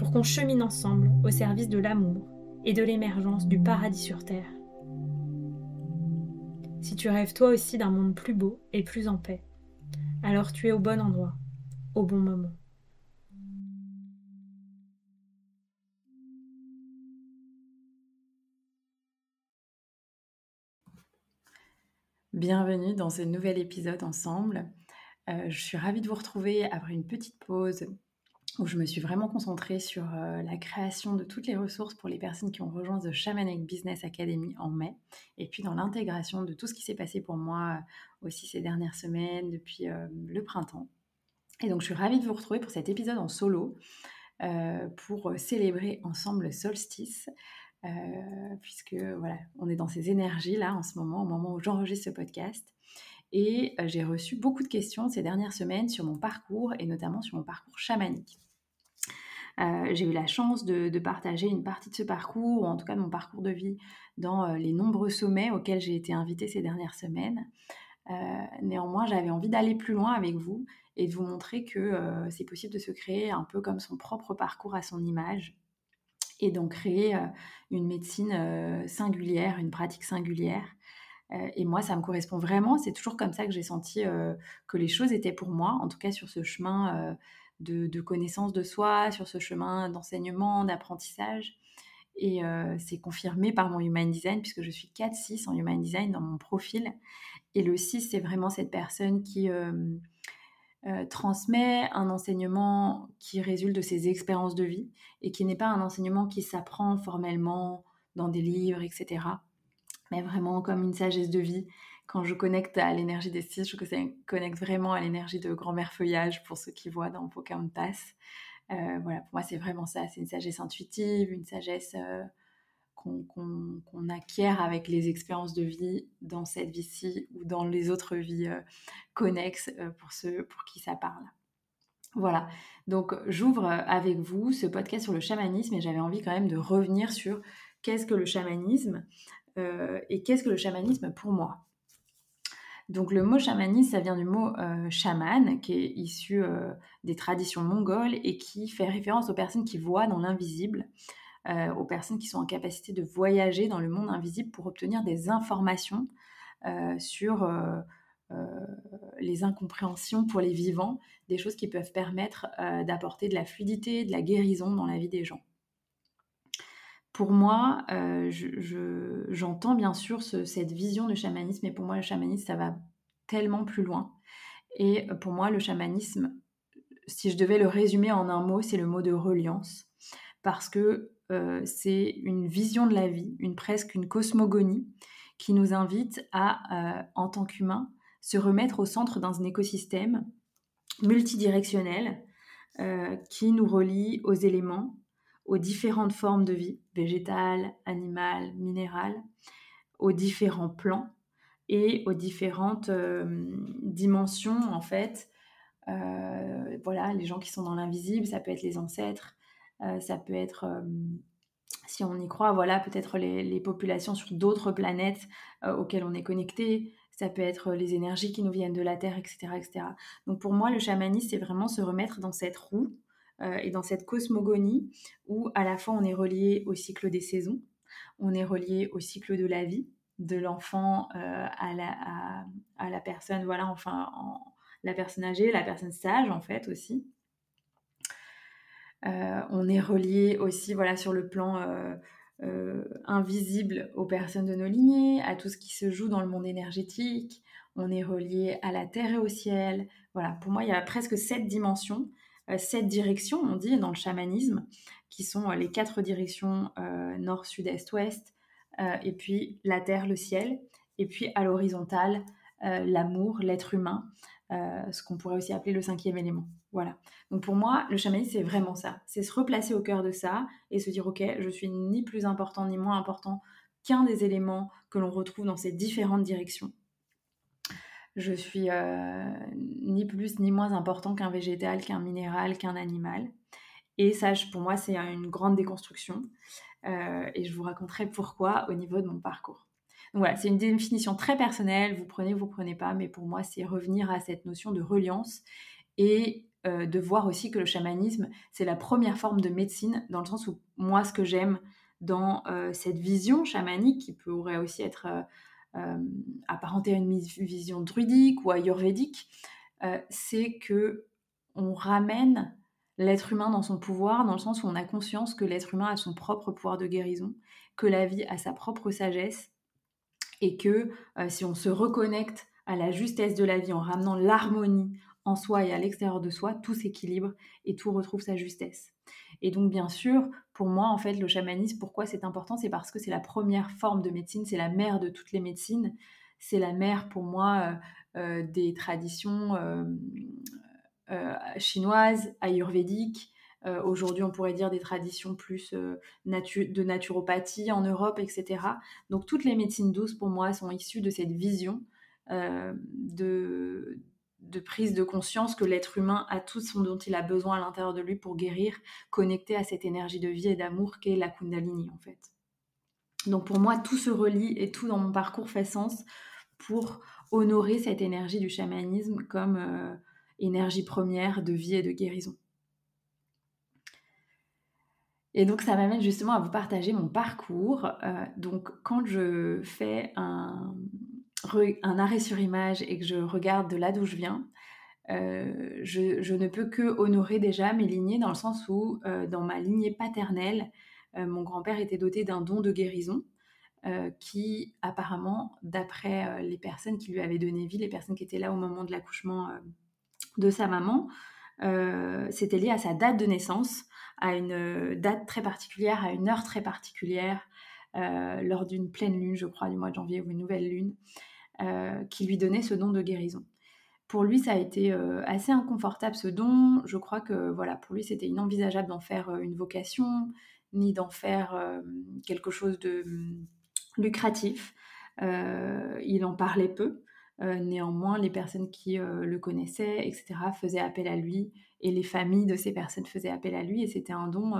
pour qu'on chemine ensemble au service de l'amour et de l'émergence du paradis sur Terre. Si tu rêves toi aussi d'un monde plus beau et plus en paix, alors tu es au bon endroit, au bon moment. Bienvenue dans ce nouvel épisode ensemble. Euh, je suis ravie de vous retrouver après une petite pause où je me suis vraiment concentrée sur euh, la création de toutes les ressources pour les personnes qui ont rejoint The Shamanic Business Academy en mai, et puis dans l'intégration de tout ce qui s'est passé pour moi euh, aussi ces dernières semaines, depuis le printemps. Et donc je suis ravie de vous retrouver pour cet épisode en solo, pour célébrer ensemble le solstice. Euh, puisque voilà, on est dans ces énergies-là en ce moment, au moment où j'enregistre ce podcast. Et euh, j'ai reçu beaucoup de questions ces dernières semaines sur mon parcours et notamment sur mon parcours chamanique. Euh, j'ai eu la chance de, partager une partie de ce parcours, ou en tout cas de mon parcours de vie, dans les nombreux sommets auxquels j'ai été invitée ces dernières semaines. néanmoins, j'avais envie d'aller plus loin avec vous et de vous montrer que c'est possible de se créer un peu comme son propre parcours à son image et donc créer euh, une médecine euh, singulière, une pratique singulière. Euh, et moi, ça me correspond vraiment. C'est toujours comme ça que j'ai senti que les choses étaient pour moi, en tout cas sur ce chemin de, connaissance de soi, sur ce chemin d'enseignement, d'apprentissage. Et c'est confirmé par mon Human Design, puisque je suis 4-6 en Human Design dans mon profil. Et le 6, c'est vraiment cette personne qui euh, transmet un enseignement qui résulte de ses expériences de vie et qui n'est pas un enseignement qui s'apprend formellement dans des livres, etc. Mais vraiment comme une sagesse de vie. Quand je connecte à l'énergie des six, je connecte vraiment à l'énergie de grand-mère feuillage pour ceux qui voient dans Pocahontas. Euh, voilà, pour moi, c'est vraiment ça. C'est une sagesse intuitive, une sagesse euh, qu'on acquiert avec les expériences de vie dans cette vie-ci ou dans les autres vies euh, connexes euh, pour ceux pour qui ça parle. Voilà, donc j'ouvre avec vous ce podcast sur le chamanisme et j'avais envie quand même de revenir sur qu'est-ce que le chamanisme et qu'est-ce que le chamanisme pour moi. Donc le mot chamanisme, ça vient du mot chaman, qui est issu des traditions mongoles et qui fait référence aux personnes qui voient dans l'invisible, euh, aux personnes qui sont en capacité de voyager dans le monde invisible pour obtenir des informations euh, sur euh, les incompréhensions pour les vivants, des choses qui peuvent permettre d'apporter de la fluidité, de la guérison dans la vie des gens. Pour moi, j'entends bien sûr cette vision de chamanisme, et pour moi, le chamanisme, ça va tellement plus loin. Et pour moi, le chamanisme, si je devais le résumer en un mot, c'est le mot de reliance. Parce que euh, c'est une vision de la vie, une presque une cosmogonie qui nous invite à, euh, en tant qu'humains, se remettre au centre d'un écosystème multidirectionnel euh, qui nous relie aux éléments, aux différentes formes de vie, végétale, animale, minérale, aux différents plans et aux différentes dimensions en fait. voilà, les gens qui sont dans l'invisible, ça peut être les ancêtres, euh, ça peut être, euh, si on y croit, voilà, peut-être les, populations sur d'autres planètes euh, auxquelles on est connecté. Ça peut être les énergies qui nous viennent de la Terre, etc. etc. Donc pour moi, le chamanisme, c'est vraiment se remettre dans cette roue et dans cette cosmogonie où à la fois on est relié au cycle des saisons, on est relié au cycle de la vie, de l'enfant à, la, à, la personne, voilà, enfin, la personne âgée, la personne sage en fait aussi. on est relié aussi voilà, sur le plan invisible aux personnes de nos lignées, à tout ce qui se joue dans le monde énergétique. On est relié à la terre et au ciel. Voilà, pour moi, il y a presque sept dimensions, sept directions, on dit, dans le chamanisme, qui sont les quatre directions nord, sud, est, ouest, et puis la terre, le ciel, et puis à l'horizontale, l'amour, l'être humain, ce qu'on pourrait aussi appeler le cinquième élément. Voilà. Donc pour moi, le chamanisme, c'est vraiment ça. C'est se replacer au cœur de ça et se dire, OK, je suis ni plus important ni moins important qu'un des éléments que l'on retrouve dans ces différentes directions. Je suis euh, ni plus ni moins important qu'un végétal, qu'un minéral, qu'un animal. Et ça, pour moi, c'est une grande déconstruction. Euh, et je vous raconterai pourquoi au niveau de mon parcours. Donc voilà, c'est une définition très personnelle, vous prenez, vous prenez pas, mais pour moi, c'est revenir à cette notion de reliance et euh, de voir aussi que le chamanisme, c'est la première forme de médecine, dans le sens où moi, ce que j'aime dans cette vision chamanique, qui pourrait aussi être apparentée à une vision druidique ou ayurvédique, c'est que on ramène l'être humain dans son pouvoir, dans le sens où on a conscience que l'être humain a son propre pouvoir de guérison, que la vie a sa propre sagesse, et que si on se reconnecte à la justesse de la vie en ramenant l'harmonie, en soi et à l'extérieur de soi, tout s'équilibre et tout retrouve sa justesse. Et donc, bien sûr, pour moi, en fait, le chamanisme, pourquoi c'est important? C'est parce que c'est la première forme de médecine, c'est la mère de toutes les médecines, c'est la mère, pour moi, euh, euh, des traditions euh, chinoises, ayurvédiques. Aujourd'hui, on pourrait dire des traditions plus de naturopathie en Europe, etc. Donc, toutes les médecines douces, pour moi, sont issues de cette vision de, de prise de conscience que l'être humain a tout ce dont il a besoin à l'intérieur de lui pour guérir, connecté à cette énergie de vie et d'amour qu'est la Kundalini en fait. Donc pour moi, tout se relie et tout dans mon parcours fait sens pour honorer cette énergie du chamanisme comme euh, énergie première de vie et de guérison. Et donc ça m'amène justement à vous partager mon parcours. Euh, donc quand je fais un, un arrêt sur image et que je regarde de là d'où je viens, euh, je, ne peux que honorer déjà mes lignées dans le sens où, euh, dans ma lignée paternelle, euh, mon grand-père était doté d'un don de guérison qui, apparemment, d'après les personnes qui lui avaient donné vie, les personnes qui étaient là au moment de l'accouchement de sa maman, c'était lié à sa date de naissance, à une date très particulière, à une heure très particulière, lors d'une pleine lune, je crois, du mois de janvier ou une nouvelle lune. Euh, qui lui donnait ce don de guérison. Pour lui, ça a été euh, assez inconfortable ce don. Je crois que voilà, pour lui, c'était inenvisageable d'en faire euh, une vocation, ni d'en faire quelque chose de hum, lucratif. il en parlait peu. néanmoins, les personnes qui le connaissaient, etc., faisaient appel à lui, et les familles de ces personnes faisaient appel à lui, et c'était un don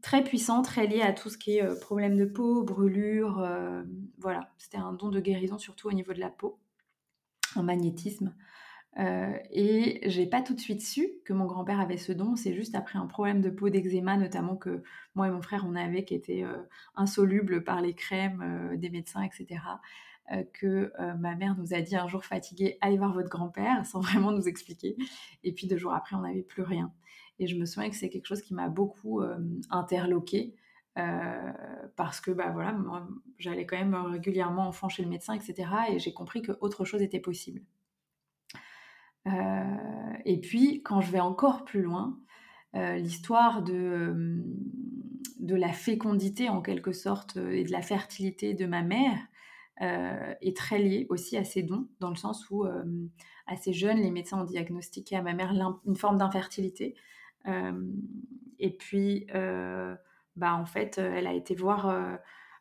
très puissant, très lié à tout ce qui est euh, problème de peau, brûlure. Euh, voilà, c'était un don de guérison surtout au niveau de la peau, en magnétisme. Euh, et j'ai pas tout de suite su que mon grand-père avait ce don. C'est juste après un problème de peau d'eczéma, notamment que moi et mon frère on avait, qui était insoluble par les crèmes des médecins, etc. que ma mère nous a dit un jour fatigué, allez voir votre grand-père, sans vraiment nous expliquer. Et puis deux jours après, on n'avait plus rien. Et je me souviens que c'est quelque chose qui m'a beaucoup euh, interloqué euh, parce que bah voilà, j'allais quand même régulièrement enfant chez le médecin, etc. Et j'ai compris que autre chose était possible. Euh, et puis, quand je vais encore plus loin, l'histoire de, de la fécondité en quelque sorte et de la fertilité de ma mère est très liée aussi à ces dons, dans le sens où assez jeune, les médecins ont diagnostiqué à ma mère une forme d'infertilité. Euh, et puis, euh, bah, en fait, elle a été voir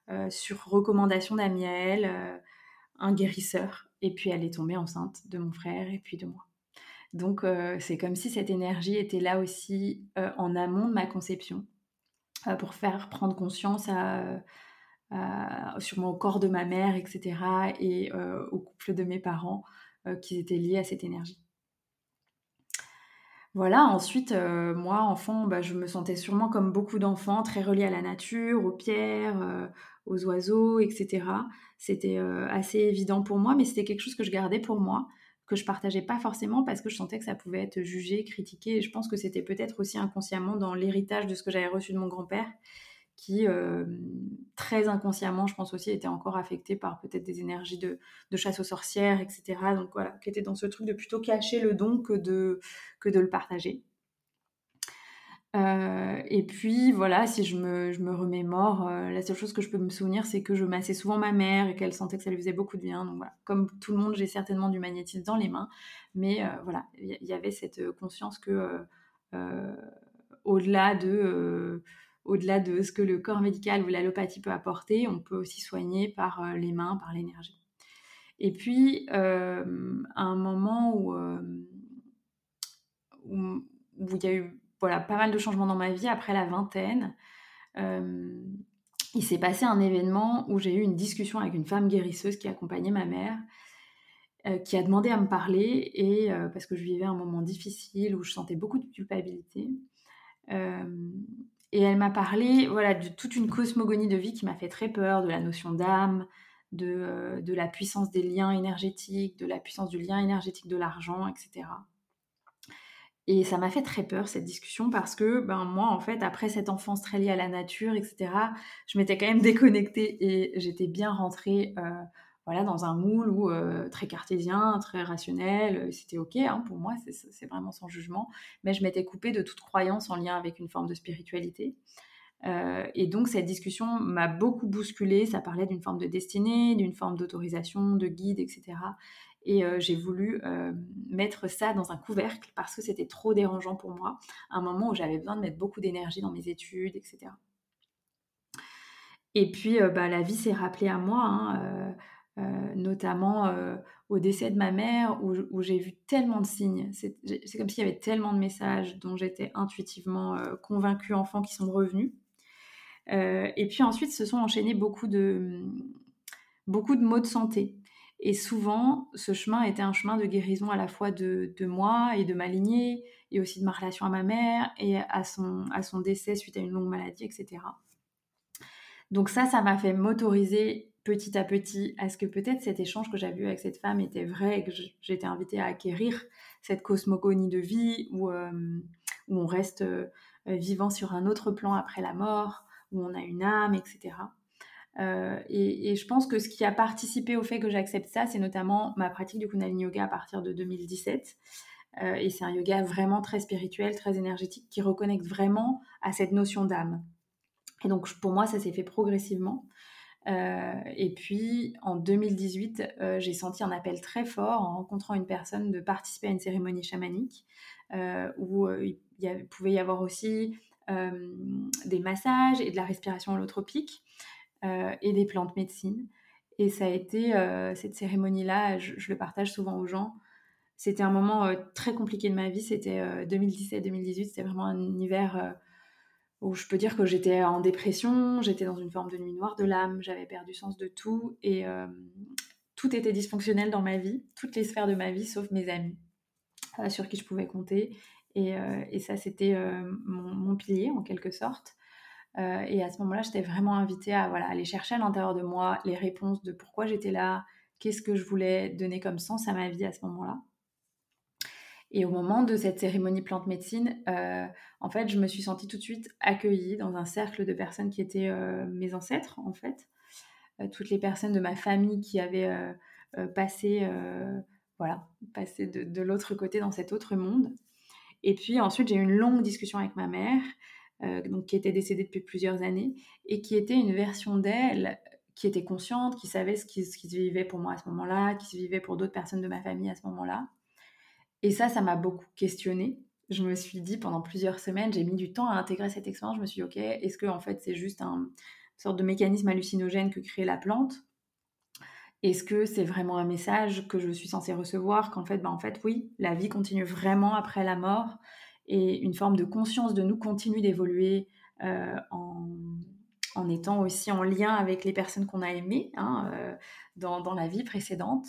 euh, sur recommandation d'amis à elle un guérisseur. Et puis, elle est tombée enceinte de mon frère et puis de moi. Donc, c'est comme si cette énergie était là aussi en amont de ma conception pour faire prendre conscience à, sur mon corps de ma mère, etc., et au couple de mes parents qui étaient liés à cette énergie. Voilà, ensuite, euh, moi, enfant, bah, je me sentais sûrement comme beaucoup d'enfants, très reliée à la nature, aux pierres, euh, aux oiseaux, etc. C'était euh, assez évident pour moi, mais c'était quelque chose que je gardais pour moi. que je partageais pas forcément parce que je sentais que ça pouvait être jugé, critiqué. Et je pense que c'était peut-être aussi inconsciemment dans l'héritage de ce que j'avais reçu de mon grand-père, qui euh, très inconsciemment, je pense aussi, était encore affecté par peut-être des énergies de, de, chasse aux sorcières, etc. Donc voilà, qui était dans ce truc de plutôt cacher le don que de, que de le partager. Euh, et puis voilà, si je me, je me remémore, euh, la seule chose que je peux me souvenir, c'est que je massais souvent ma mère et qu'elle sentait que ça lui faisait beaucoup de bien. Donc voilà, comme tout le monde, j'ai certainement du magnétisme dans les mains, mais euh, voilà, il y, avait cette conscience que au-delà de au-delà de ce que le corps médical ou l'allopathie peut apporter, on peut aussi soigner par les mains, par l'énergie. Et puis, à un moment où, où, il y a eu voilà, pas mal de changements dans ma vie après la vingtaine. Euh, il s'est passé un événement où j'ai eu une discussion avec une femme guérisseuse qui accompagnait ma mère, euh, qui a demandé à me parler, et euh, parce que je vivais un moment difficile où je sentais beaucoup de culpabilité. Et elle m'a parlé voilà, de toute une cosmogonie de vie qui m'a fait très peur, de la notion d'âme, de, de la puissance des liens énergétiques, de la puissance du lien énergétique de l'argent, etc. Et ça m'a fait très peur cette discussion parce que ben moi en fait après cette enfance très liée à la nature etc je m'étais quand même déconnectée et j'étais bien rentrée euh, dans un moule où euh, très cartésien très rationnel euh, c'était ok hein, pour moi c'est vraiment sans jugement. Mais je m'étais coupée de toute croyance en lien avec une forme de spiritualité. Et donc cette discussion m'a beaucoup bousculée. Ça parlait d'une forme de destinée d'une forme d'autorisation de guide etc et euh, j'ai voulu euh, mettre ça dans un couvercle parce que c'était trop dérangeant pour moi, un moment où j'avais besoin de mettre beaucoup d'énergie dans mes études, etc. Et puis, euh, bah, la vie s'est rappelée à moi, hein, notamment au décès de ma mère, où, j'ai vu tellement de signes. C'est comme s'il y avait tellement de messages dont j'étais intuitivement convaincue enfant qui sont revenus. et puis ensuite, se sont enchaînés beaucoup de, beaucoup de maux de santé. Et souvent, ce chemin était un chemin de guérison à la fois de, moi et de ma lignée, et aussi de ma relation à ma mère, et à son, à son décès suite à une longue maladie, etc. Donc ça, ça m'a fait m'autoriser petit à petit à ce que peut-être cet échange que j'avais eu avec cette femme était vrai et que j'étais invitée à acquérir cette cosmogonie de vie où, euh, on reste euh, vivant sur un autre plan après la mort, où on a une âme, etc. Euh, et, je pense que ce qui a participé au fait que j'accepte ça, c'est notamment ma pratique du Kundalini Yoga à partir de 2017. Euh, et c'est un yoga vraiment très spirituel, très énergétique, qui reconnecte vraiment à cette notion d'âme. Et donc pour moi, ça s'est fait progressivement. Euh, et puis en 2018, j'ai senti un appel très fort en rencontrant une personne de participer à une cérémonie chamanique où il pouvait y avoir aussi des massages et de la respiration holotropique. Euh, et des plantes médecine. Et ça a été euh, cette cérémonie-là, je, le partage souvent aux gens. C'était un moment euh, très compliqué de ma vie. C'était 2017-2018. C'était vraiment un hiver où je peux dire que j'étais en dépression, j'étais dans une forme de nuit noire de l'âme, j'avais perdu sens de tout et tout était dysfonctionnel dans ma vie, toutes les sphères de ma vie sauf mes amis sur qui je pouvais compter. Et, et ça, c'était mon, pilier en quelque sorte. Euh, et à ce moment-là, j'étais vraiment invitée à aller chercher à l'intérieur de moi les réponses de pourquoi j'étais là, qu'est-ce que je voulais donner comme sens à ma vie à ce moment-là. Et au moment de cette cérémonie plante médecine, euh, en fait, je me suis sentie tout de suite accueillie dans un cercle de personnes qui étaient euh, mes ancêtres, en fait. toutes les personnes de ma famille qui avaient passé, voilà, passé de, l'autre côté dans cet autre monde. Et puis ensuite, j'ai eu une longue discussion avec ma mère euh, donc, qui était décédée depuis plusieurs années, et qui était une version d'elle qui était consciente, qui savait ce qui, se vivait pour moi à ce moment-là, qui se vivait pour d'autres personnes de ma famille à ce moment-là. Et ça, ça m'a beaucoup questionnée. Je me suis dit pendant plusieurs semaines, j'ai mis du temps à intégrer cette expérience. Je me suis dit, ok, est-ce que en fait c'est juste un une sorte de mécanisme hallucinogène que crée la plante? Est-ce que c'est vraiment un message que je suis censée recevoir Qu'en fait, ben en fait, oui, la vie continue vraiment après la mort et une forme de conscience de nous continue d'évoluer euh, en, étant aussi en lien avec les personnes qu'on a aimées hein, euh, dans, la vie précédente.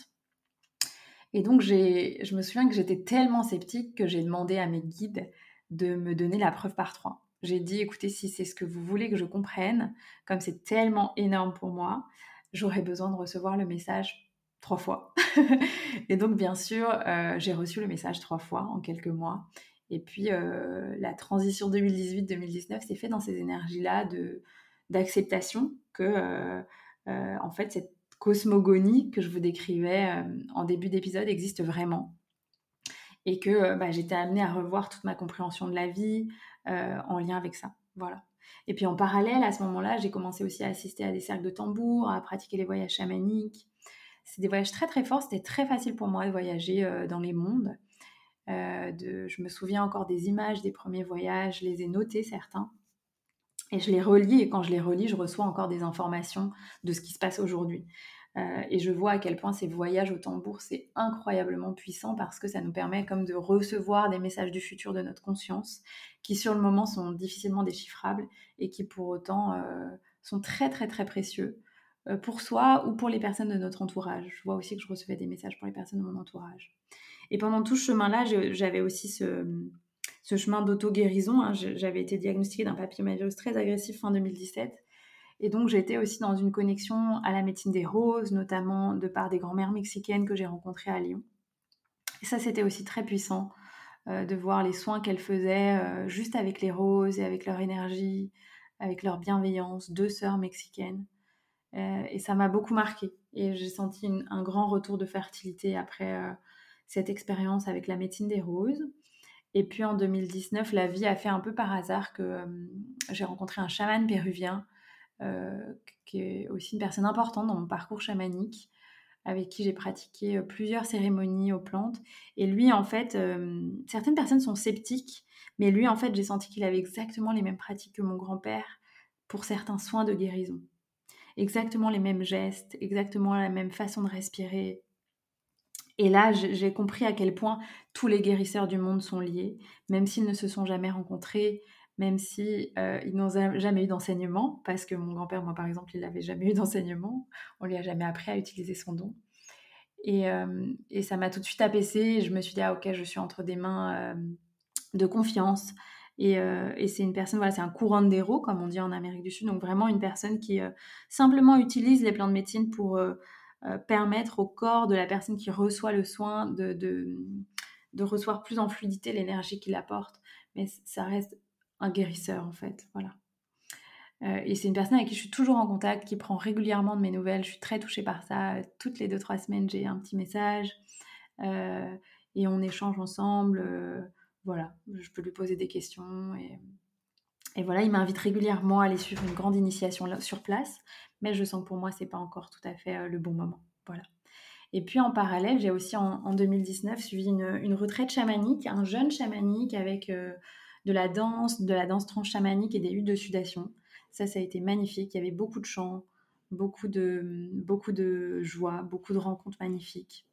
Et donc, je me souviens que j'étais tellement sceptique que j'ai demandé à mes guides de me donner la preuve par trois. J'ai dit, écoutez, si c'est ce que vous voulez que je comprenne, comme c'est tellement énorme pour moi, j'aurais besoin de recevoir le message trois fois. et donc, bien sûr, j'ai reçu le message trois fois en quelques mois. Et puis, la transition 2018-2019 s'est faite dans ces énergies-là d'acceptation que, en fait, cette cosmogonie que je vous décrivais en début d'épisode existe vraiment et que bah, j'étais amenée à revoir toute ma compréhension de la vie en lien avec ça. Voilà. Et puis en parallèle, à ce moment-là, j'ai commencé aussi à assister à des cercles de tambour, à pratiquer les voyages chamaniques. C'est des voyages très très forts, c'était très facile pour moi de voyager euh, dans les mondes. Euh, de, je me souviens encore des images des premiers voyages, je les ai notées certains. Et je les relis, et quand je les relis, je reçois encore des informations de ce qui se passe aujourd'hui. Euh, et je vois à quel point ces voyages au tambour, c'est incroyablement puissant parce que ça nous permet comme de recevoir des messages du futur de notre conscience qui sur le moment sont difficilement déchiffrables et qui pour autant euh, sont très très très précieux euh, pour soi ou pour les personnes de notre entourage. Je vois aussi que je recevais des messages pour les personnes de mon entourage. Et pendant tout ce chemin-là, j'avais aussi ce, ce chemin d'auto-guérison. Hein. J'avais été diagnostiquée d'un papillomavirus très agressif fin 2017 et donc, j'étais aussi dans une connexion à la médecine des roses, notamment de par des grand-mères mexicaines que j'ai rencontrées à Lyon. Et ça, c'était aussi très puissant euh, de voir les soins qu'elles faisaient euh, juste avec les roses et avec leur énergie, avec leur bienveillance, deux sœurs mexicaines. Euh, et ça m'a beaucoup marqué. Et j'ai senti un grand retour de fertilité après cette expérience avec la médecine des roses. Et puis en 2019, la vie a fait un peu par hasard que j'ai rencontré un chaman péruvien euh, qui est aussi une personne importante dans mon parcours chamanique, avec qui j'ai pratiqué euh, plusieurs cérémonies aux plantes. Et lui, en fait, euh, certaines personnes sont sceptiques, mais lui, en fait, j'ai senti qu'il avait exactement les mêmes pratiques que mon grand-père pour certains soins de guérison. Exactement les mêmes gestes, exactement la même façon de respirer. Et là, j'ai compris à quel point tous les guérisseurs du monde sont liés, même s'ils ne se sont jamais rencontrés, même si euh, ils n'ont jamais eu d'enseignement, parce que mon grand-père, moi par exemple, il n'avait jamais eu d'enseignement, on lui a jamais appris à utiliser son don. Et, euh, ça m'a tout de suite apaisé, je me suis dit, ah ok, je suis entre des mains euh, de confiance. Et, et c'est une personne, voilà, c'est un courant d'héros, comme on dit en Amérique du Sud, donc vraiment une personne qui simplement utilise les plans de médecine pour permettre au corps de la personne qui reçoit le soin de, de, de recevoir plus en fluidité l'énergie qu'il apporte. Mais ça reste un guérisseur en fait. Voilà. Euh, et c'est une personne avec qui je suis toujours en contact, qui prend régulièrement de mes nouvelles. Je suis très touchée par ça. Toutes les deux, trois semaines, j'ai un petit message euh, et on échange ensemble. Euh, voilà, je peux lui poser des questions. Et, et voilà, il m'invite régulièrement à aller suivre une grande initiation sur place. Mais je sens que pour moi, c'est pas encore tout à fait le bon moment. Voilà. Et puis en parallèle, j'ai aussi en, 2019 suivi une, retraite chamanique, un jeune chamanique avec de la danse, de la danse tranche chamanique et des huttes de sudation. Ça, ça a été magnifique. Il y avait beaucoup de chants, beaucoup de, beaucoup de joie, beaucoup de rencontres magnifiques.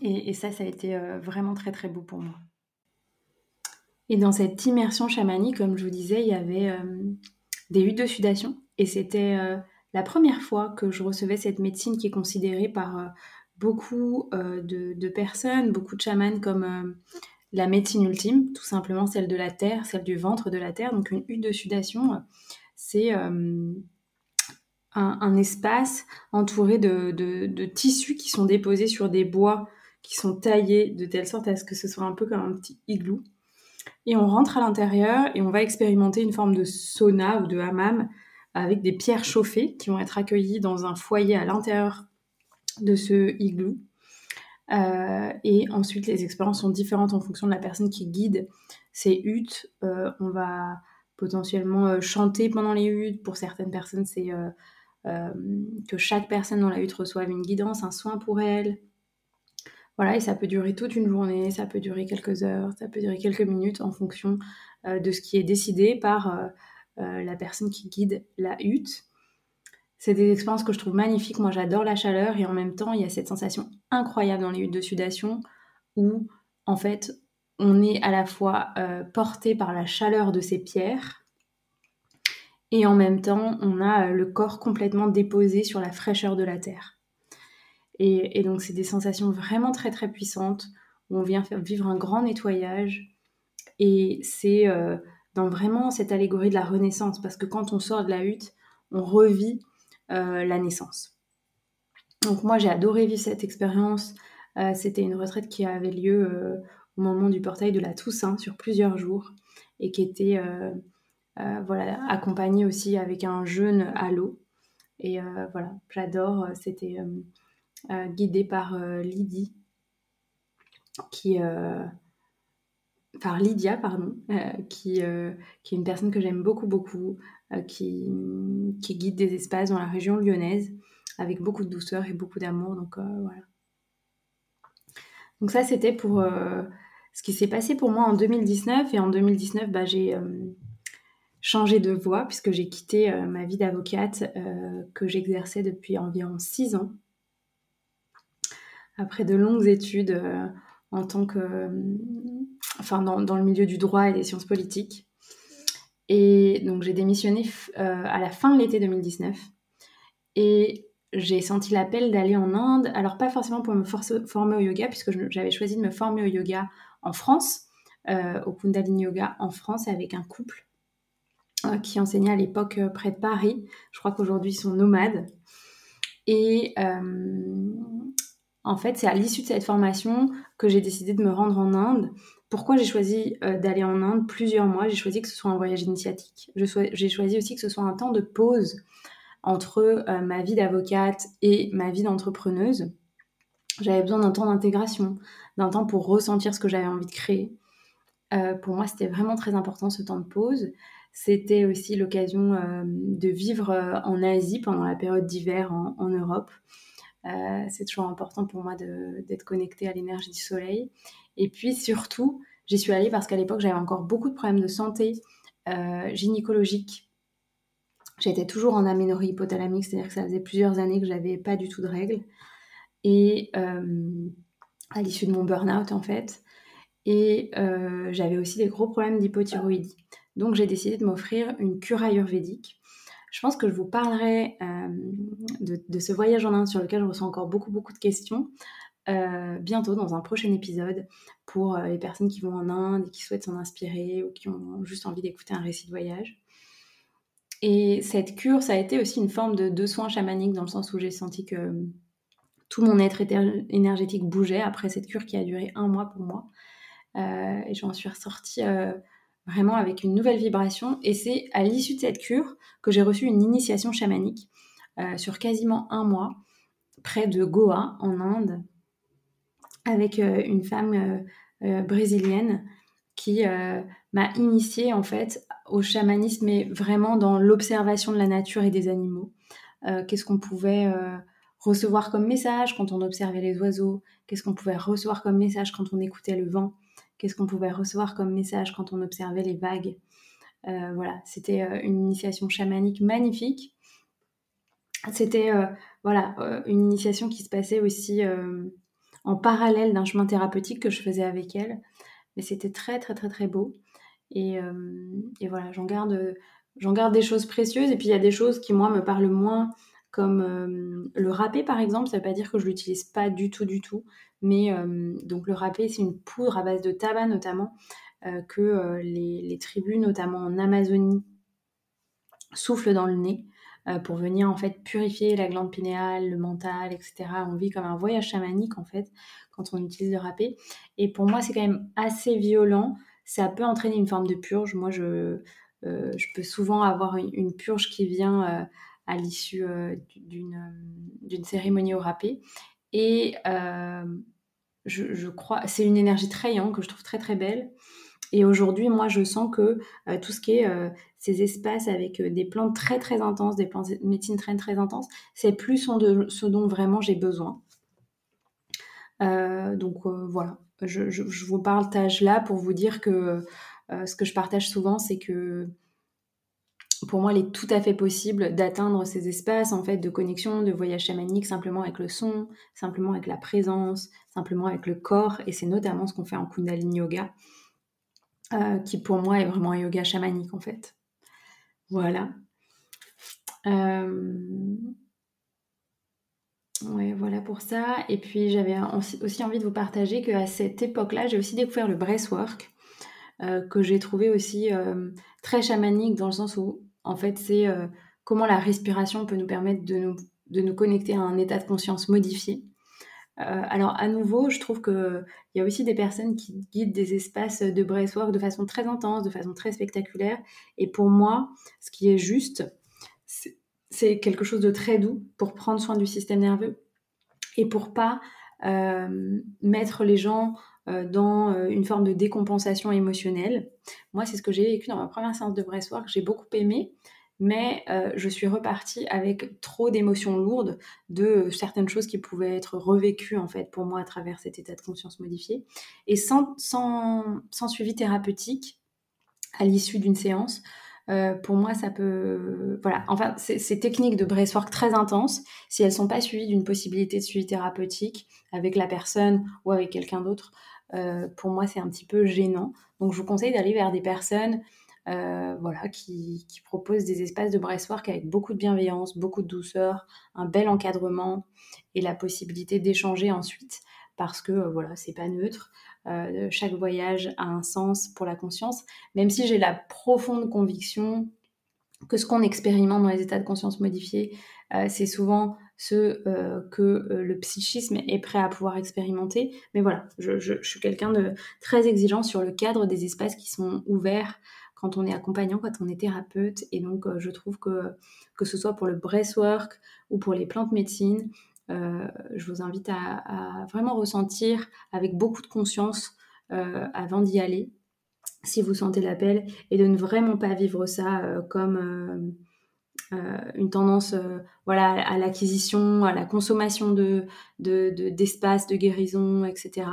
Et, ça, ça a été euh, vraiment très très beau pour moi. Et dans cette immersion chamanique, comme je vous disais, il y avait euh, des huttes de sudation. Et c'était euh, la première fois que je recevais cette médecine qui est considérée par beaucoup de, personnes, beaucoup de chamans comme la médecine ultime, tout simplement celle de la terre, celle du ventre de la terre. Donc une hutte de sudation, c'est euh, un, espace entouré de, tissus qui sont déposés sur des bois qui sont taillés de telle sorte à ce que ce soit un peu comme un petit igloo. Et on rentre à l'intérieur et on va expérimenter une forme de sauna ou de hammam avec des pierres chauffées qui vont être accueillies dans un foyer à l'intérieur de ce igloo. Euh, et ensuite, les expériences sont différentes en fonction de la personne qui guide ces huttes. Euh, on va potentiellement euh, chanter pendant les huttes. Pour certaines personnes, c'est que chaque personne dans la hutte reçoive une guidance, un soin pour elle. Voilà, et ça peut durer toute une journée, ça peut durer quelques heures, ça peut durer quelques minutes en fonction de ce qui est décidé par la personne qui guide la hutte. C'est des expériences que je trouve magnifiques. Moi, j'adore la chaleur et en même temps, il y a cette sensation incroyable dans les huttes de sudation où, en fait, on est à la fois euh, porté par la chaleur de ces pierres et en même temps, on a euh, le corps complètement déposé sur la fraîcheur de la terre. Et, donc, c'est des sensations vraiment très, très puissantes où on vient faire vivre un grand nettoyage. Et c'est euh, dans vraiment cette allégorie de la renaissance parce que quand on sort de la hutte, on revit euh, la naissance. Donc moi j'ai adoré vivre cette expérience. C'était une retraite qui avait lieu au moment du portail de la Toussaint sur plusieurs jours et qui était voilà, accompagnée aussi avec un jeûne à l'eau. Et voilà, j'adore. C'était guidé par Lydie, qui, par Lydia, pardon, qui, qui, est une personne que j'aime beaucoup, beaucoup, qui, guide des espaces dans la région lyonnaise avec beaucoup de douceur et beaucoup d'amour. Donc voilà. Donc ça, c'était pour ce qui s'est passé pour moi en 2019. Et en 2019, bah, j'ai changé de voie puisque j'ai quitté ma vie d'avocate que j'exerçais depuis environ six ans après de longues études euh, en tant que, euh, enfin, dans, dans, le milieu du droit et des sciences politiques. Et donc j'ai démissionné euh, à la fin de l'été 2019. Et j'ai senti l'appel d'aller en Inde. Alors pas forcément pour me former au yoga, puisque j'avais choisi de me former au yoga en France, au Kundalini Yoga en France, avec un couple qui enseignait à l'époque près de Paris. Je crois qu'aujourd'hui ils sont nomades. Et, en fait, c'est à l'issue de cette formation que j'ai décidé de me rendre en Inde. Pourquoi j'ai choisi euh, d'aller en Inde plusieurs mois? J'ai choisi que ce soit un voyage initiatique. J'ai choisi aussi que ce soit un temps de pause entre euh, ma vie d'avocate et ma vie d'entrepreneuse. J'avais besoin d'un temps d'intégration, d'un temps pour ressentir ce que j'avais envie de créer. Euh, pour moi, c'était vraiment très important ce temps de pause. C'était aussi l'occasion de vivre en Asie pendant la période d'hiver en, Europe. Euh, c'est toujours important pour moi d'être connectée à l'énergie du soleil. Et puis surtout, j'y suis allée parce qu'à l'époque, j'avais encore beaucoup de problèmes de santé euh, gynécologique. J'étais toujours en aménorrhée hypothalamique, c'est-à-dire que ça faisait plusieurs années que j'avais pas du tout de règles. Et euh, à l'issue de mon burn-out, en fait. Et j'avais aussi des gros problèmes d'hypothyroïdie. Donc j'ai décidé de m'offrir une cure ayurvédique je pense que je vous parlerai euh, de, ce voyage en Inde sur lequel je reçois encore beaucoup, beaucoup de questions euh, bientôt dans un prochain épisode pour euh, les personnes qui vont en Inde et qui souhaitent s'en inspirer ou qui ont juste envie d'écouter un récit de voyage. Et cette cure, ça a été aussi une forme de, de soin chamanique dans le sens où j'ai senti que tout mon être énergétique bougeait après cette cure qui a duré un mois pour moi. et j'en suis ressortie vraiment avec une nouvelle vibration. Et c'est à l'issue de cette cure que j'ai reçu une initiation chamanique euh, sur quasiment un mois, près de Goa, en Inde, avec euh, une femme euh, brésilienne qui m'a initiée en fait au chamanisme, mais vraiment dans l'observation de la nature et des animaux. Qu'est-ce qu'on pouvait recevoir comme message quand on observait les oiseaux? Qu'est-ce qu'on pouvait recevoir comme message quand on écoutait le vent? Qu'est-ce qu'on pouvait recevoir comme message quand on observait les vagues. Euh, voilà, c'était euh, une initiation chamanique magnifique. C'était euh, voilà une initiation qui se passait aussi en parallèle d'un chemin thérapeutique que je faisais avec elle. Mais c'était très très très très beau. Et, voilà, j'en garde, j'en garde des choses précieuses. Et puis il y a des choses qui moi me parlent moins comme euh, le râpé par exemple, ça ne veut pas dire que je l'utilise pas du tout du tout, mais euh, donc le râpé c'est une poudre à base de tabac notamment euh, que les, tribus notamment en Amazonie soufflent dans le nez pour venir en fait purifier la glande pinéale, le mental, etc. On vit comme un voyage chamanique en fait quand on utilise le râpé. Et pour moi c'est quand même assez violent, ça peut entraîner une forme de purge. Moi je peux souvent avoir une purge qui vient à l'issue euh, euh, d'une cérémonie au râpé. Et euh, je, crois, c'est une énergie très que je trouve très très belle. Et aujourd'hui, moi, je sens que tout ce qui est ces espaces avec des plantes très très intenses, des plantes de médecine très très intenses, c'est plus ce, ce dont vraiment j'ai besoin. donc voilà, je, je, je, vous partage là pour vous dire que ce que je partage souvent, c'est que pour moi, il est tout à fait possible d'atteindre ces espaces en fait de connexion, de voyage chamanique simplement avec le son, simplement avec la présence, simplement avec le corps. Et c'est notamment ce qu'on fait en Kundalini Yoga, euh, qui pour moi est vraiment un yoga chamanique en fait. Voilà. Euh, voilà pour ça. Et puis j'avais aussi envie de vous partager qu'à cette époque-là, j'ai aussi découvert le breathwork. Euh, que j'ai trouvé aussi très chamanique dans le sens où en fait, c'est euh, comment la respiration peut nous permettre de nous de nous connecter à un état de conscience modifié. Euh, alors à nouveau, je trouve qu'il y a aussi des personnes qui guident des espaces de breathwork de façon très intense, de façon très spectaculaire. Et pour moi, ce qui est juste, c'est quelque chose de très doux pour prendre soin du système nerveux et pour pas euh, mettre les gens dans une forme de décompensation émotionnelle. Moi, c'est ce que j'ai vécu dans ma première séance de breathwork. J'ai beaucoup aimé mais euh, je suis repartie avec trop d'émotions lourdes de certaines choses qui pouvaient être revécues en fait pour moi à travers cet état de conscience modifié et sans, sans, suivi thérapeutique à l'issue d'une séance. Euh, pour moi, ça peut. Voilà. Enfin, ces techniques de breathwork très intenses, si elles ne sont pas suivies d'une possibilité de suivi thérapeutique avec la personne ou avec quelqu'un d'autre, euh, pour moi, c'est un petit peu gênant. Donc, je vous conseille d'aller vers des personnes euh, voilà, qui, qui, des espaces de breastwork avec beaucoup de bienveillance, beaucoup de douceur, un bel encadrement et la possibilité d'échanger ensuite parce que euh, voilà, c'est pas neutre. Euh, chaque voyage a un sens pour la conscience, même si j'ai la profonde conviction que ce qu'on expérimente dans les états de conscience modifiés, c'est souvent ce que le psychisme est prêt à pouvoir expérimenter. Mais voilà, je, suis quelqu'un de très exigeant sur le cadre des espaces qui sont ouverts quand on est accompagnant, quand on est thérapeute. Et donc, euh, je trouve que que ce soit pour le breathwork ou pour les plantes médecines, euh, je vous invite à, vraiment ressentir avec beaucoup de conscience euh, avant d'y aller, si vous sentez l'appel, et de ne vraiment pas vivre ça comme une tendance voilà, à l'acquisition, à la consommation de, d'espace, de, de guérison, etc.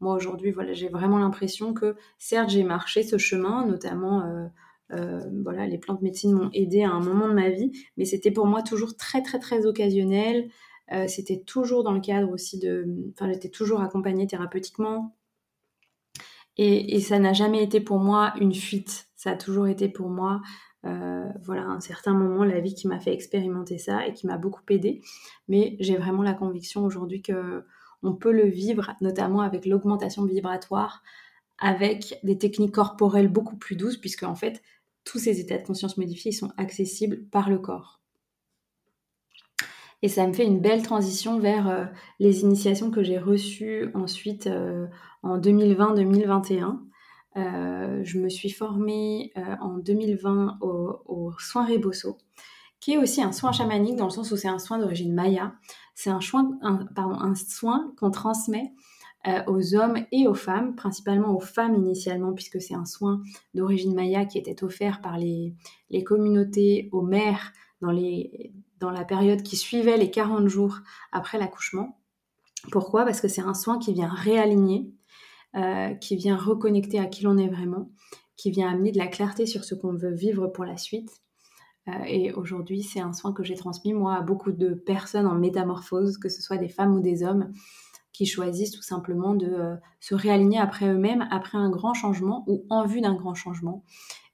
Moi aujourd'hui, voilà, j'ai vraiment l'impression que certes j'ai marché ce chemin, notamment euh, euh, voilà, les plantes médecine m'ont aidé à un moment de ma vie, mais c'était pour moi toujours très très très occasionnel. Euh, c'était toujours dans le cadre aussi de, enfin j'étais toujours accompagnée thérapeutiquement. Et ça n'a jamais été pour moi une fuite. Ça a toujours été pour moi voilà, un certain moment, la vie qui m'a fait expérimenter ça et qui m'a beaucoup aidé. Mais j'ai vraiment la conviction aujourd'hui que on peut le vivre, notamment avec l'augmentation vibratoire, avec des techniques corporelles beaucoup plus douces, puisque en fait, tous ces états de conscience modifiés sont accessibles par le corps. Et ça me fait une belle transition vers euh, les initiations que j'ai reçues ensuite euh, en 2020-2021. Euh, je me suis formée en 2020 au, soin Rebosso, qui est aussi un soin chamanique dans le sens où c'est un soin d'origine maya. C'est un, un soin qu'on transmet euh, aux hommes et aux femmes, principalement aux femmes initialement, puisque c'est un soin d'origine maya qui était offert par les, communautés aux mères dans, les, dans la période qui suivait les 40 jours après l'accouchement. Pourquoi? Parce que c'est un soin qui vient réaligner, euh, qui vient reconnecter à qui l'on est vraiment, qui vient amener de la clarté sur ce qu'on veut vivre pour la suite euh, et aujourd'hui, c'est un soin que j'ai transmis, moi, à beaucoup de personnes en métamorphose, que ce soit des femmes ou des hommes, qui choisissent tout simplement de euh, se réaligner après eux-mêmes, après un grand changement ou en vue d'un grand changement.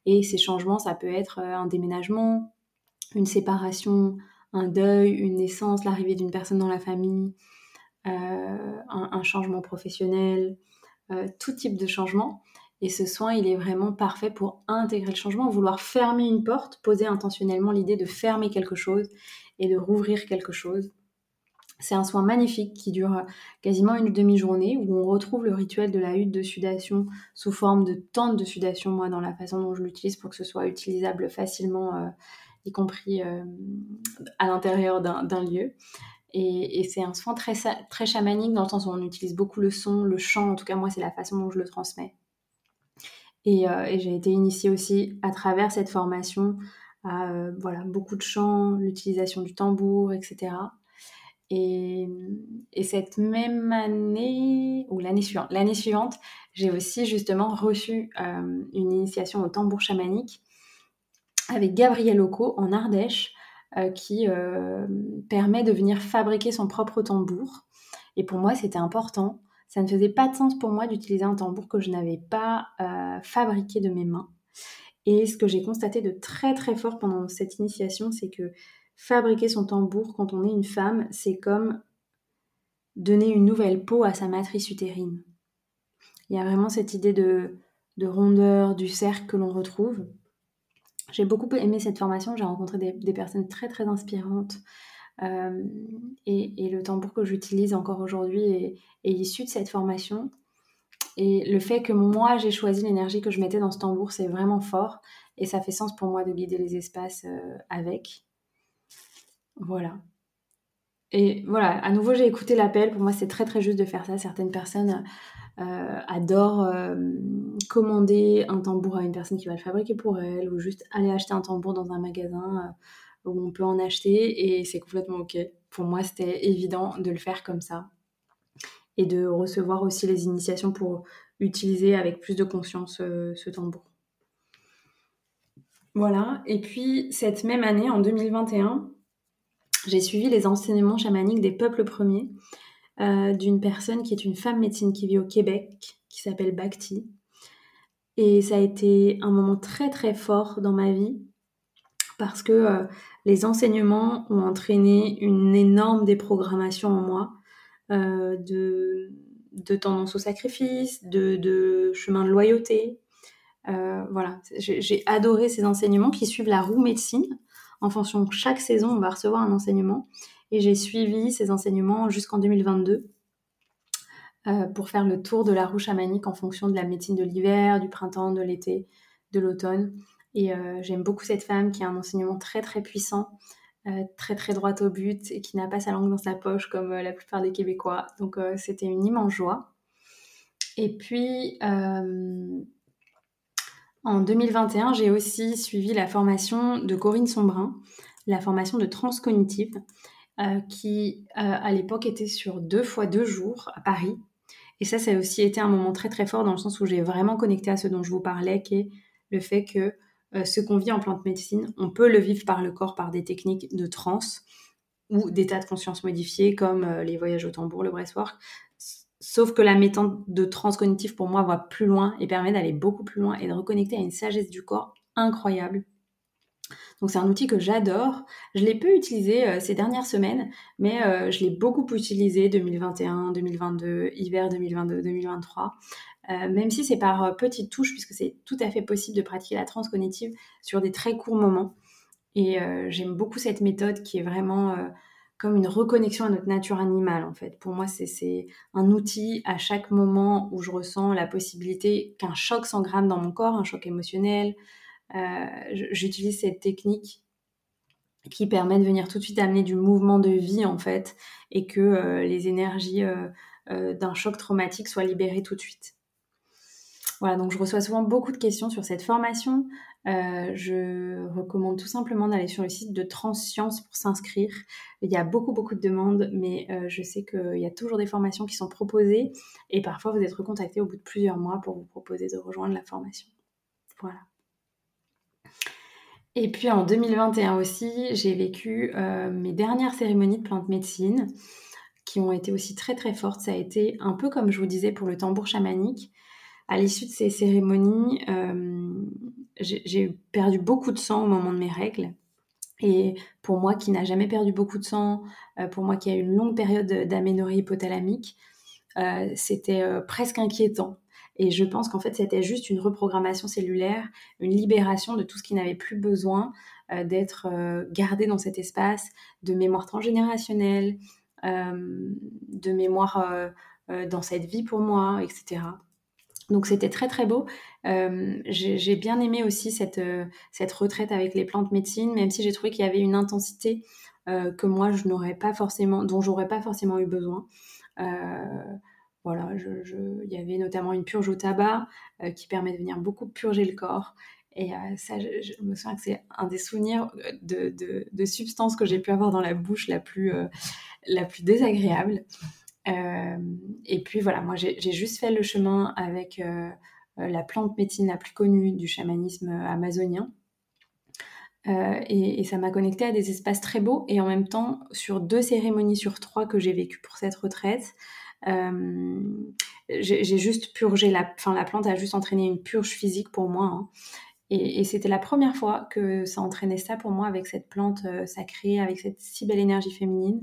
Et ces changements, ça peut être un déménagement, une séparation, un deuil, une naissance, l'arrivée d'une personne dans la famille, un, changement professionnel, tout type de changement. Et ce soin, il est vraiment parfait pour intégrer le changement, vouloir fermer une porte, poser intentionnellement l'idée de fermer quelque chose et de rouvrir quelque chose. C'est un soin magnifique qui dure quasiment une demi-journée où on retrouve le rituel de la hutte de sudation sous forme de tente de sudation, moi, dans la façon dont je l'utilise pour que ce soit utilisable facilement, euh, y compris euh, à l'intérieur d'un lieu. Et, c'est un soin très, très chamanique dans le sens où on utilise beaucoup le son, le chant, en tout cas moi c'est la façon dont je le transmets. Euh, et, j'ai été initiée aussi à travers cette formation à euh, voilà, beaucoup de chants, l'utilisation du tambour, etc. Et, cette même année, ou l'année suivante, l'année suivante, j'ai aussi justement reçu euh, une initiation au tambour chamanique avec Gabriel Loco en Ardèche, qui permet de venir fabriquer son propre tambour. Et pour moi, c'était important ça ne faisait pas de sens pour moi d'utiliser un tambour que je n'avais pas euh, fabriqué de mes mains. Et ce que j'ai constaté de très très fort pendant cette initiation, c'est que fabriquer son tambour quand on est une femme, c'est comme donner une nouvelle peau à sa matrice utérine. Il y a vraiment cette idée de, rondeur, du cercle que l'on retrouve. J'ai beaucoup aimé cette formation, j'ai rencontré des, personnes très très inspirantes, et, le tambour que j'utilise encore aujourd'hui est, issu de cette formation. Et le fait que moi, j'ai choisi l'énergie que je mettais dans ce tambour, c'est vraiment fort. Et ça fait sens pour moi de guider les espaces avec. Voilà. Et voilà, à nouveau, j'ai écouté l'appel. Pour moi, c'est très très juste de faire ça. Certaines personnes euh, adorent euh, commander un tambour à une personne qui va le fabriquer pour elle, ou juste aller acheter un tambour dans un magasin euh, où on peut en acheter, et c'est complètement ok. Pour moi, c'était évident de le faire comme ça. Et de recevoir aussi les initiations pour utiliser avec plus de conscience ce tambour. Voilà, et puis cette même année, en 2021, j'ai suivi les enseignements chamaniques des peuples premiers euh, d'une personne qui est une femme médecine qui vit au Québec, qui s'appelle Bhakti. Et ça a été un moment très très fort dans ma vie parce que euh, les enseignements ont entraîné une énorme déprogrammation en moi euh, de, de, tendance au sacrifice, de, de chemin de loyauté. voilà, j'ai adoré ces enseignements qui suivent la roue médecine en fonction de chaque saison, on va recevoir un enseignement. Et j'ai suivi ces enseignements jusqu'en 2022 euh, pour faire le tour de la roue chamanique en fonction de la médecine de l'hiver, du printemps, de l'été, de l'automne. Et euh, j'aime beaucoup cette femme qui a un enseignement très très puissant, euh, très très droit au but et qui n'a pas sa langue dans sa poche comme la plupart des Québécois. Donc c'était une immense joie. Et puis en 2021, j'ai aussi suivi la formation de Corinne Sombrin, la formation de transcognitive, euh, qui euh, à l'époque était sur deux fois deux jours à Paris. Et ça, ça a aussi été un moment très très fort dans le sens où j'ai vraiment connecté à ce dont je vous parlais, qui est le fait que euh, ce qu'on vit en plante médecine, on peut le vivre par le corps par des techniques de trans ou d'état de conscience modifiés comme les voyages au tambour, le breathwork, Sauf que la méthode de transcognitif, pour moi, va plus loin et permet d'aller beaucoup plus loin et de reconnecter à une sagesse du corps incroyable. Donc c'est un outil que j'adore. Je l'ai peu utilisé euh, ces dernières semaines, mais euh, je l'ai beaucoup utilisé 2021, 2022, hiver 2022, 2023. Euh, même si c'est par petites touches, puisque c'est tout à fait possible de pratiquer la transcognitive sur des très courts moments. Et j'aime beaucoup cette méthode qui est vraiment comme une reconnexion à notre nature animale en fait. Pour moi, c'est un outil à chaque moment où je ressens la possibilité qu'un choc s'engramme dans mon corps, un choc émotionnel. Euh, j'utilise cette technique qui permet de venir tout de suite amener du mouvement de vie en fait et que euh, les énergies euh, d'un choc traumatique soient libérées tout de suite. Voilà, donc je reçois souvent beaucoup de questions sur cette formation. Euh, je recommande tout simplement d'aller sur le site de Transscience pour s'inscrire. Il y a beaucoup, beaucoup de demandes, mais euh, je sais qu'il y a toujours des formations qui sont proposées et parfois vous êtes recontacté au bout de plusieurs mois pour vous proposer de rejoindre la formation. Voilà. Et puis en 2021 aussi, j'ai vécu euh, mes dernières cérémonies de plante médecine qui ont été aussi très très fortes. Ça a été un peu comme je vous disais pour le tambour chamanique. À l'issue de ces cérémonies, j'ai perdu beaucoup de sang au moment de mes règles. Et pour moi qui n'a jamais perdu beaucoup de sang, euh, pour moi qui a une longue période d'aménorrhée hypothalamique, euh, c'était euh, presque inquiétant. Et je pense qu'en fait, c'était juste une reprogrammation cellulaire, une libération de tout ce qui n'avait plus besoin d'être gardé dans cet espace de mémoire transgénérationnelle, de mémoire dans cette vie pour moi, etc. Donc c'était très très beau. Euh, j'ai bien aimé aussi cette, euh, cette retraite avec les plantes médecine, même si j'ai trouvé qu'il y avait une intensité euh, que moi je n'aurais pas forcément, eu besoin. voilà, il y avait notamment une purge au tabac qui permet de venir beaucoup purger le corps. Et ça, je, me souviens que c'est un des souvenirs de, substances que j'ai pu avoir dans la bouche la plus désagréable. Euh, et puis voilà, moi j'ai juste fait le chemin avec euh, euh, la plante médecine la plus connue du chamanisme amazonien. et, ça m'a connecté à des espaces très beaux. Et en même temps, sur deux cérémonies sur trois que j'ai vécues pour cette retraite, j'ai juste purgé la, enfin la plante a juste entraîné une purge physique pour moi. Hein. Et, et c'était la première fois que ça entraînait ça pour moi avec cette plante sacrée, avec cette si belle énergie féminine.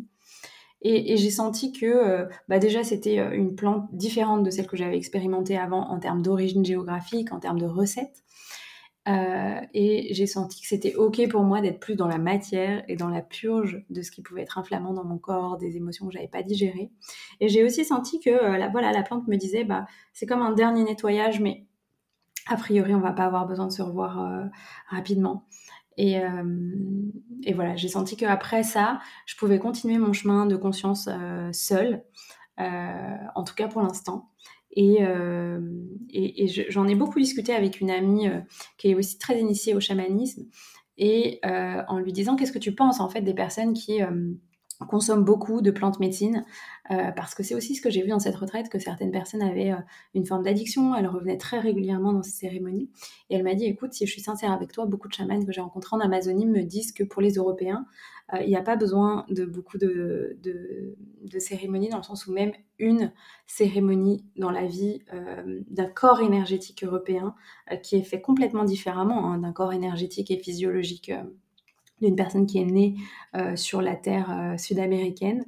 Et, j'ai senti que euh, bah déjà c'était euh, une plante différente de celle que j'avais expérimentée avant en termes d'origine géographique, en termes de recettes. Euh, et j'ai senti que c'était ok pour moi d'être plus dans la matière et dans la purge de ce qui pouvait être inflammant dans mon corps, des émotions que j'avais pas digérées. Et j'ai aussi senti que la, voilà, la plante me disait bah c'est comme un dernier nettoyage, mais a priori on va pas avoir besoin de se revoir rapidement. Et, et, voilà, j'ai senti qu'après ça, je pouvais continuer mon chemin de conscience seule, en tout cas pour l'instant. Et, euh, j'en ai beaucoup discuté avec une amie euh, qui est aussi très initiée au chamanisme, et euh, en lui disant qu'est-ce que tu penses en fait des personnes qui consomment beaucoup de plantes médecines, parce que c'est aussi ce que j'ai vu dans cette retraite, que certaines personnes avaient une forme d'addiction, elles revenaient très régulièrement dans ces cérémonies, et elle m'a dit, écoute, si je suis sincère avec toi, beaucoup de chamans que j'ai rencontrés en Amazonie me disent que pour les Européens, il n'y a pas besoin de beaucoup de, de, cérémonies, dans le sens où même une cérémonie dans la vie d'un corps énergétique européen, qui est fait complètement différemment hein, d'un corps énergétique et physiologique d'une personne qui est née euh, sur la terre euh, sud-américaine,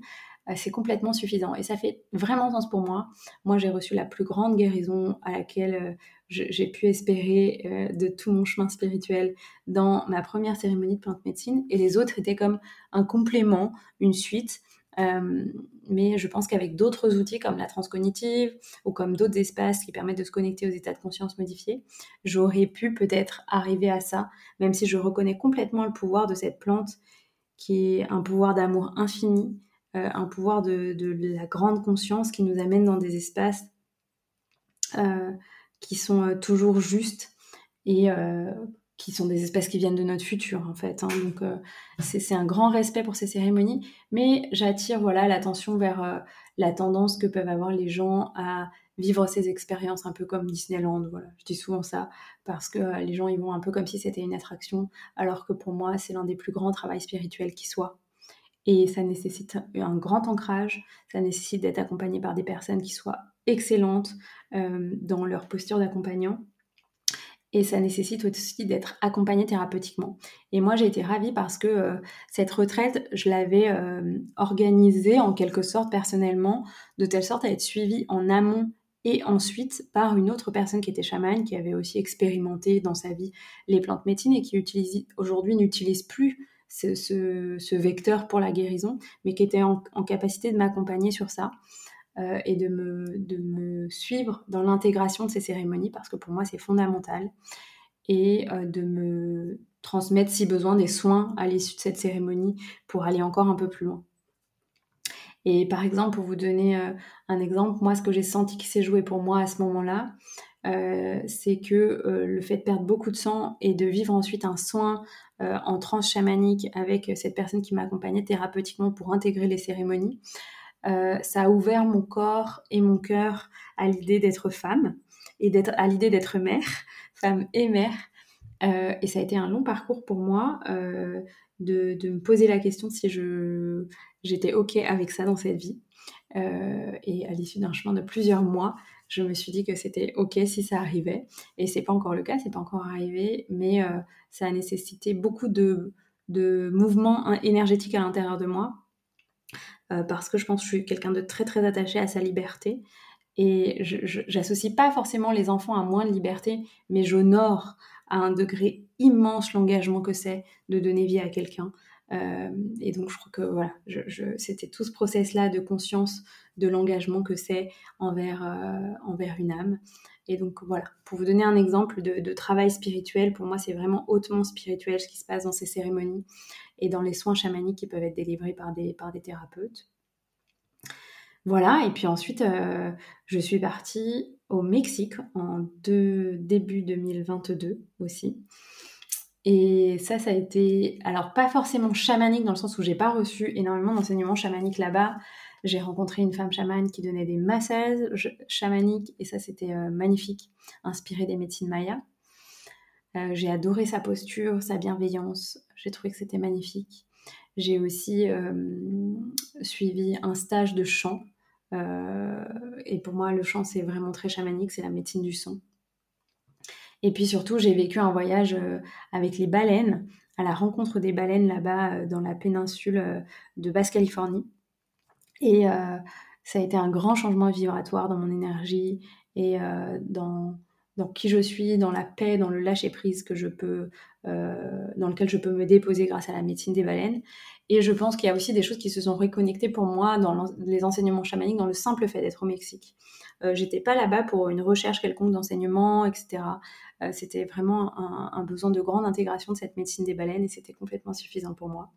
euh, c'est complètement suffisant. Et ça fait vraiment sens pour moi. Moi, j'ai reçu la plus grande guérison à laquelle j'ai pu espérer de tout mon chemin spirituel dans ma première cérémonie de plante médecine. Et les autres étaient comme un complément, une suite. Euh, mais je pense qu'avec d'autres outils comme la transcognitive ou comme d'autres espaces qui permettent de se connecter aux états de conscience modifiés, j'aurais pu peut-être arriver à ça, même si je reconnais complètement le pouvoir de cette plante qui est un pouvoir d'amour infini, euh, un pouvoir de, la grande conscience qui nous amène dans des espaces euh, qui sont toujours justes et qui sont des espèces qui viennent de notre futur en fait. Hein. Donc euh, c'est un grand respect pour ces cérémonies, mais j'attire voilà l'attention vers euh, la tendance que peuvent avoir les gens à vivre ces expériences un peu comme Disneyland. Voilà, je dis souvent ça parce que euh, les gens ils vont un peu comme si c'était une attraction, alors que pour moi c'est l'un des plus grands travaux spirituels qui soit. Et ça nécessite un grand ancrage, ça nécessite d'être accompagné par des personnes qui soient excellentes dans leur posture d'accompagnant et ça nécessite aussi d'être accompagné thérapeutiquement. Et moi, j'ai été ravie parce que euh, cette retraite, je l'avais euh, organisée en quelque sorte personnellement, de telle sorte à être suivie en amont et ensuite par une autre personne qui était chamane, qui avait aussi expérimenté dans sa vie les plantes médecines et qui aujourd'hui n'utilise plus ce, vecteur pour la guérison, mais qui était en capacité de m'accompagner sur ça. Euh, et de me, suivre dans l'intégration de ces cérémonies parce que pour moi c'est fondamental et euh, de me transmettre si besoin des soins à l'issue de cette cérémonie pour aller encore un peu plus loin. Et par exemple, pour vous donner euh, un exemple, moi ce que j'ai senti qui s'est joué pour moi à ce moment-là, c'est que le fait de perdre beaucoup de sang et de vivre ensuite un soin en transe chamanique avec cette personne qui m'accompagnait thérapeutiquement pour intégrer les cérémonies, euh, ça a ouvert mon corps et mon cœur à l'idée d'être femme et d'être à l'idée d'être mère, femme et mère. Euh, et ça a été un long parcours pour moi euh, de, de, me poser la question si je j'étais ok avec ça dans cette vie. et à l'issue d'un chemin de plusieurs mois, je me suis dit que c'était ok si ça arrivait. Et c'est pas encore le cas, c'est pas encore arrivé, mais ça a nécessité beaucoup de, de mouvements énergétiques à l'intérieur de moi euh, parce que je pense que je suis quelqu'un de très très attaché à sa liberté. Et je n'associe pas forcément les enfants à moins de liberté, mais j'honore à un degré immense l'engagement que c'est de donner vie à quelqu'un. Euh, et donc je crois que voilà, c'était tout ce process-là de conscience de l'engagement que c'est envers, euh, envers une âme. Et donc voilà, pour vous donner un exemple de travail spirituel, pour moi c'est vraiment hautement spirituel ce qui se passe dans ces cérémonies et dans les soins chamaniques qui peuvent être délivrés par des, par des thérapeutes. Voilà, et puis ensuite, euh, je suis partie au Mexique en début 2022 aussi. Et ça, ça a été, alors pas forcément chamanique dans le sens où j'ai pas reçu énormément d'enseignements chamaniques là-bas. J'ai rencontré une femme chamane qui donnait des massages chamaniques et ça, c'était euh, magnifique, inspiré des médecines mayas. Euh, j'ai adoré sa posture, sa bienveillance. J'ai trouvé que c'était magnifique. J'ai aussi euh, suivi un stage de chant. Euh, et pour moi, le chant, c'est vraiment très chamanique, c'est la médecine du son. Et puis surtout, j'ai vécu un voyage avec les baleines, à la rencontre des baleines là-bas dans la péninsule de Basse-Californie. Et ça a été un grand changement vibratoire dans mon énergie et dans dans qui je suis, dans la paix, dans le lâcher prise que je peux, euh, dans lequel je peux me déposer grâce à la médecine des baleines. Et je pense qu'il y a aussi des choses qui se sont reconnectées pour moi dans les enseignements chamaniques, dans le simple fait d'être au Mexique. Euh, j'étais pas là-bas pour une recherche quelconque d'enseignement, etc. Euh, c'était vraiment un, besoin de grande intégration de cette médecine des baleines et c'était complètement suffisant pour moi.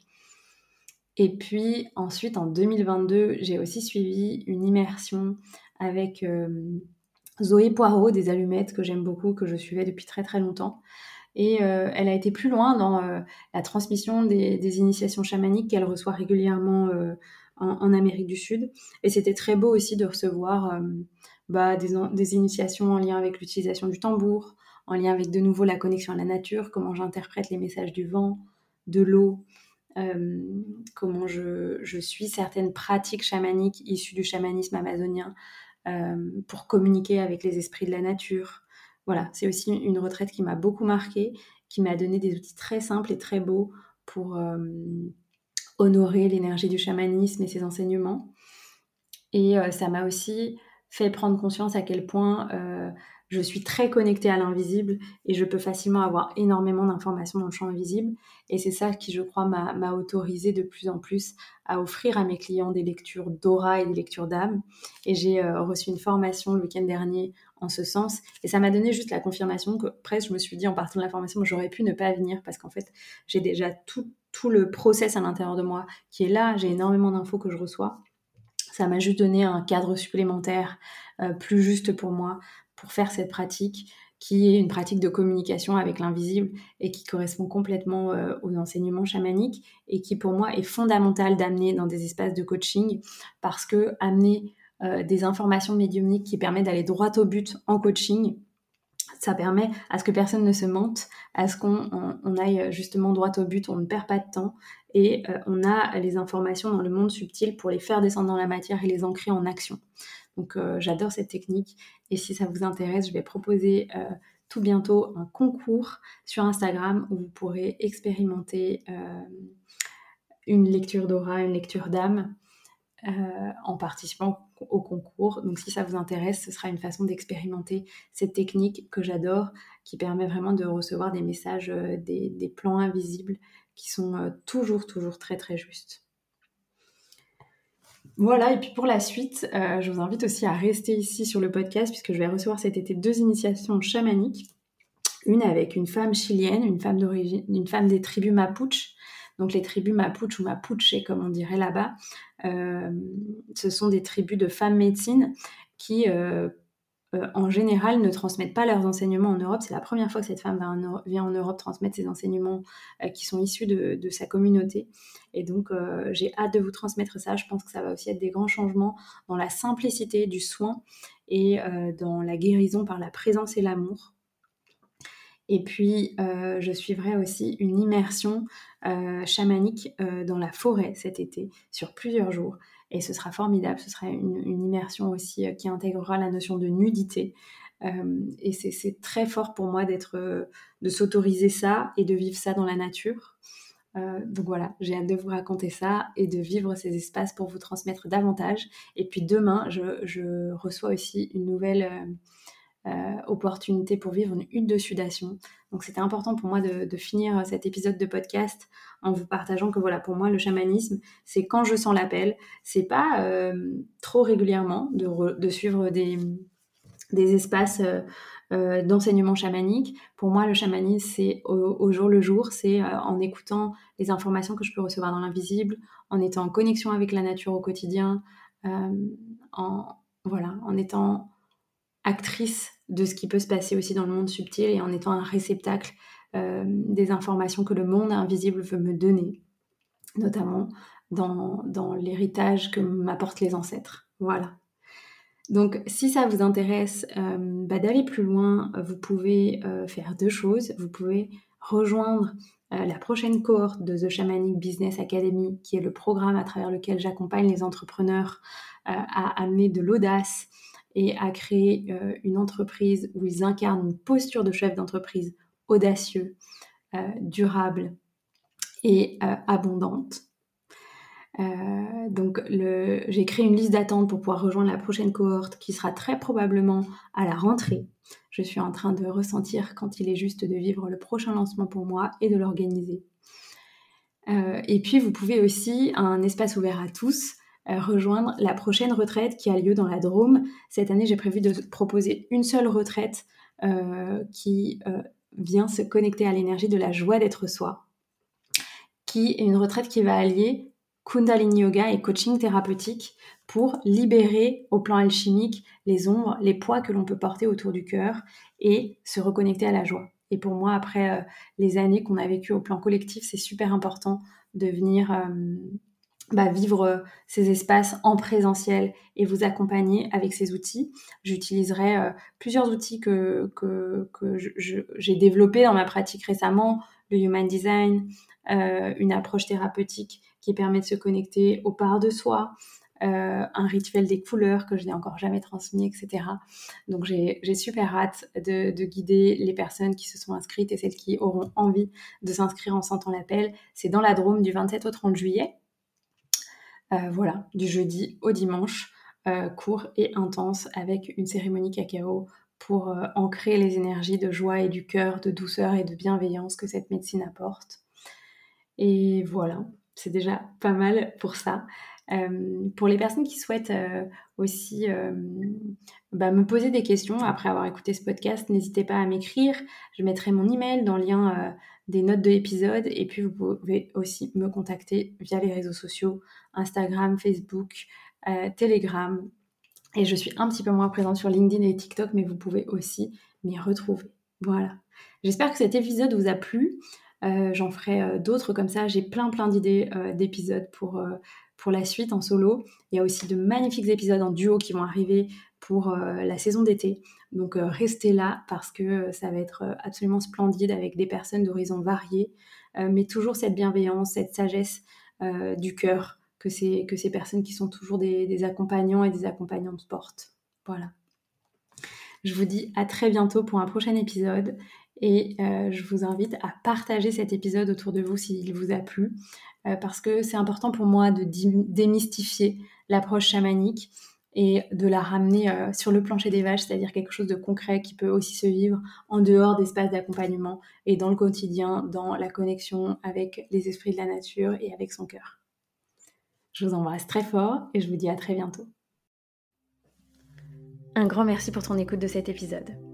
Et puis ensuite, en 2022, j'ai aussi suivi une immersion avec euh, Zoé Poirot des Allumettes, que j'aime beaucoup, que je suivais depuis très très longtemps. Et euh, elle a été plus loin dans euh, la transmission des, initiations chamaniques qu'elle reçoit régulièrement en, Amérique du Sud. Et c'était très beau aussi de recevoir bah, des, initiations en lien avec l'utilisation du tambour, en lien avec de nouveau la connexion à la nature, comment j'interprète les messages du vent, de l'eau, comment je, je, suis certaines pratiques chamaniques issues du chamanisme amazonien, euh, pour communiquer avec les esprits de la nature. Voilà, c'est aussi une retraite qui m'a beaucoup marqué, qui m'a donné des outils très simples et très beaux pour euh, honorer l'énergie du chamanisme et ses enseignements. Et euh, ça m'a aussi fait prendre conscience à quel point je suis très connectée à l'invisible et je peux facilement avoir énormément d'informations dans le champ invisible. Et c'est ça qui, je crois, m'a autorisé de plus en plus à offrir à mes clients des lectures d'aura et des lectures d'âme. Et j'ai euh, reçu une formation le week-end dernier en ce sens. Et ça m'a donné juste la confirmation que presque je me suis dit en partant de la formation, j'aurais pu ne pas venir parce qu'en fait, j'ai déjà tout, le process à l'intérieur de moi qui est là. J'ai énormément d'infos que je reçois. Ça m'a juste donné un cadre supplémentaire euh, plus juste pour moi pour faire cette pratique qui est une pratique de communication avec l'invisible et qui correspond complètement euh, aux enseignements chamaniques et qui pour moi est fondamental d'amener dans des espaces de coaching parce que amener euh, des informations médiumniques qui permettent d'aller droit au but en coaching, ça permet à ce que personne ne se mente, à ce qu'on aille justement droit au but, on ne perd pas de temps et euh, on a les informations dans le monde subtil pour les faire descendre dans la matière et les ancrer en action. Donc euh, j'adore cette technique et si ça vous intéresse, je vais proposer euh, tout bientôt un concours sur Instagram où vous pourrez expérimenter euh, une lecture d'aura, une lecture d'âme en participant au concours. Donc si ça vous intéresse, ce sera une façon d'expérimenter cette technique que j'adore, qui permet vraiment de recevoir des messages, des, plans invisibles qui sont toujours, toujours très, très justes. Voilà, et puis pour la suite, euh, je vous invite aussi à rester ici sur le podcast puisque je vais recevoir cet été deux initiations chamaniques. Une avec une femme chilienne, une femme d'origine, une femme des tribus Mapuche. Donc les tribus Mapuche ou Mapuche, comme on dirait là-bas, euh, ce sont des tribus de femmes médecines qui euh, euh, en général, ne transmettent pas leurs enseignements en Europe. C'est la première fois que cette femme vient en Europe transmettre ses enseignements euh, qui sont issus de, sa communauté. Et donc, euh, j'ai hâte de vous transmettre ça. Je pense que ça va aussi être des grands changements dans la simplicité du soin et dans la guérison par la présence et l'amour. Et puis, je suivrai aussi une immersion chamanique dans la forêt cet été sur plusieurs jours et ce sera formidable. Ce sera une, immersion aussi euh, qui intégrera la notion de nudité. Euh, et c'est très fort pour moi d'être, euh, de s'autoriser ça et de vivre ça dans la nature. donc voilà, j'ai hâte de vous raconter ça et de vivre ces espaces pour vous transmettre davantage. Et puis demain, je, reçois aussi une nouvelle opportunité pour vivre une hutte de sudation. Donc c'était important pour moi de, de, finir cet épisode de podcast en vous partageant que voilà, pour moi, le chamanisme, c'est quand je sens l'appel. C'est pas euh, trop régulièrement de, suivre des, des espaces euh, euh, d'enseignement chamanique. Pour moi, le chamanisme, c'est au, jour le jour, c'est en écoutant les informations que je peux recevoir dans l'invisible, en étant en connexion avec la nature au quotidien, en, voilà, en étant actrice de ce qui peut se passer aussi dans le monde subtil et en étant un réceptacle des informations que le monde invisible veut me donner, notamment dans, dans l'héritage que m'apportent les ancêtres. Voilà. Donc, si ça vous intéresse euh, bah, d'aller plus loin, vous pouvez euh, faire deux choses. Vous pouvez rejoindre la prochaine cohorte de The Shamanic Business Academy, qui est le programme à travers lequel j'accompagne les entrepreneurs à amener de l'audace et à créer une entreprise où ils incarnent une posture de chef d'entreprise audacieux, euh, durable et euh, abondante. donc j'ai créé une liste d'attente pour pouvoir rejoindre la prochaine cohorte qui sera très probablement à la rentrée. Je suis en train de ressentir quand il est juste de vivre le prochain lancement pour moi et de l'organiser. et puis vous pouvez aussi, un espace ouvert à tous, rejoindre la prochaine retraite qui a lieu dans la Drôme. Cette année, j'ai prévu de proposer une seule retraite qui vient se connecter à l'énergie de la joie d'être soi, qui est une retraite qui va allier Kundalini Yoga et coaching thérapeutique pour libérer au plan alchimique les ombres, les poids que l'on peut porter autour du cœur et se reconnecter à la joie. Et pour moi, après euh, les années qu'on a vécues au plan collectif, c'est super important de venir euh, bah, vivre euh, ces espaces en présentiel et vous accompagner avec ces outils. J'utiliserai plusieurs outils que, que, j'ai développés dans ma pratique récemment, le Human Design, une approche thérapeutique qui permet de se connecter aux parts de soi, euh, un rituel des couleurs que je n'ai encore jamais transmis, etc. Donc j'ai super hâte de, guider les personnes qui se sont inscrites et celles qui auront envie de s'inscrire en sentant l'appel. C'est dans la Drôme du 27 au 30 juillet. Euh, voilà, du jeudi au dimanche, euh, court et intense avec une cérémonie cacao pour ancrer les énergies de joie et du cœur, de douceur et de bienveillance que cette médecine apporte. Et voilà, c'est déjà pas mal pour ça. Euh, pour les personnes qui souhaitent euh, aussi euh, bah, me poser des questions après avoir écouté ce podcast, n'hésitez pas à m'écrire. Je mettrai mon email dans le lien des notes de l'épisode et puis vous pouvez aussi me contacter via les réseaux sociaux Instagram, Facebook, Telegram. Et je suis un petit peu moins présente sur LinkedIn et TikTok, mais vous pouvez aussi m'y retrouver. Voilà. J'espère que cet épisode vous a plu. Euh, j'en ferai euh, d'autres comme ça. J'ai plein plein d'idées euh, d'épisodes pour, pour la suite en solo. Il y a aussi de magnifiques épisodes en duo qui vont arriver pour la saison d'été. Donc restez là parce que ça va être absolument splendide avec des personnes d'horizons variés, mais toujours cette bienveillance, cette sagesse du cœur que ces, que ces personnes qui sont toujours des, des accompagnants et des accompagnantes portent. Voilà. Je vous dis à très bientôt pour un prochain épisode et euh, je vous invite à partager cet épisode autour de vous s'il vous a plu, euh, parce que c'est important pour moi de démystifier l'approche chamanique et de la ramener euh, sur le plancher des vaches, c'est-à-dire quelque chose de concret qui peut aussi se vivre en dehors d'espaces d'accompagnement et dans le quotidien, dans la connexion avec les esprits de la nature et avec son cœur. Je vous embrasse très fort et je vous dis à très bientôt. Un grand merci pour ton écoute de cet épisode